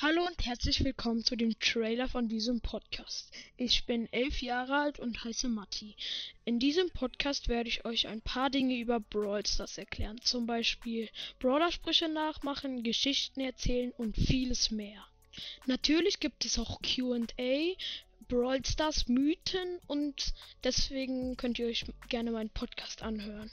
Hallo und herzlich willkommen zu dem Trailer von diesem Podcast. Ich bin elf Jahre alt und heiße Matti. In diesem Podcast werde ich euch ein paar Dinge über Brawl Stars erklären, zum Beispiel Brawlersprüche nachmachen, Geschichten erzählen und vieles mehr. Natürlich gibt es auch QA, Brawl Stars Mythen und deswegen könnt ihr euch gerne meinen Podcast anhören.